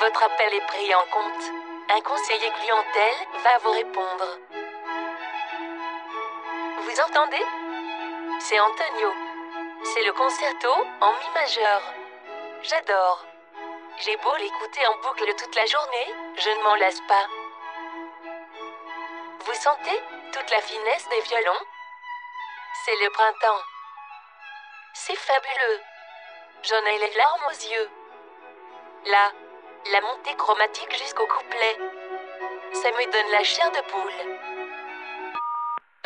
Votre appel est pris en compte. Un conseiller clientèle va vous répondre. Vous entendez? C'est Antonio. C'est le concerto en mi majeur. J'adore. J'ai beau l'écouter en boucle toute la journée, je ne m'en lasse pas. Vous sentez toute la finesse des violons? C'est le printemps. C'est fabuleux. J'en ai les larmes aux yeux. Là, la montée chromatique jusqu'au couplet. Ça me donne la chair de poule.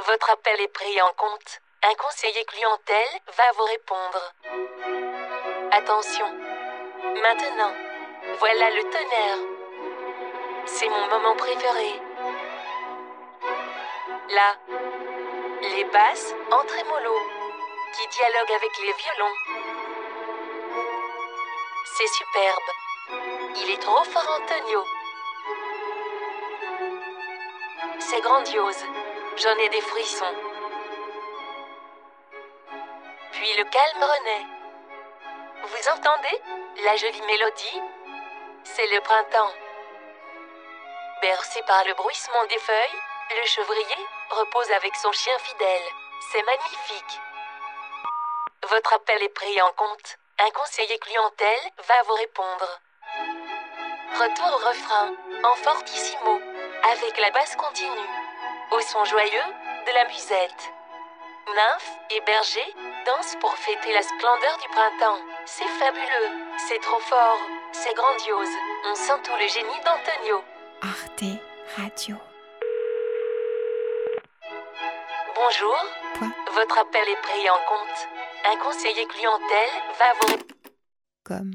Votre appel est pris en compte. Un conseiller clientèle va vous répondre. Attention. Maintenant, voilà le tonnerre. C'est mon moment préféré. Là, les basses en trémolo qui dialoguent avec les violons. C'est superbe. Il est trop fort, Antonio. C'est grandiose. J'en ai des frissons. Puis le calme renaît. Vous entendez? La jolie mélodie? C'est le printemps. Bercé par le bruissement des feuilles, le chevrier repose avec son chien fidèle. C'est magnifique. Votre appel est pris en compte. Un conseiller clientèle va vous répondre. Retour au refrain, en fortissimo, avec la basse continue. Au son joyeux de la musette. Nymphes et bergers dansent pour fêter la splendeur du printemps. C'est fabuleux, c'est trop fort, c'est grandiose. On sent tout le génie d'Antonio. Arte Radio. Bonjour, Quoi votre appel est pris en compte. Un conseiller clientèle va vous... Comme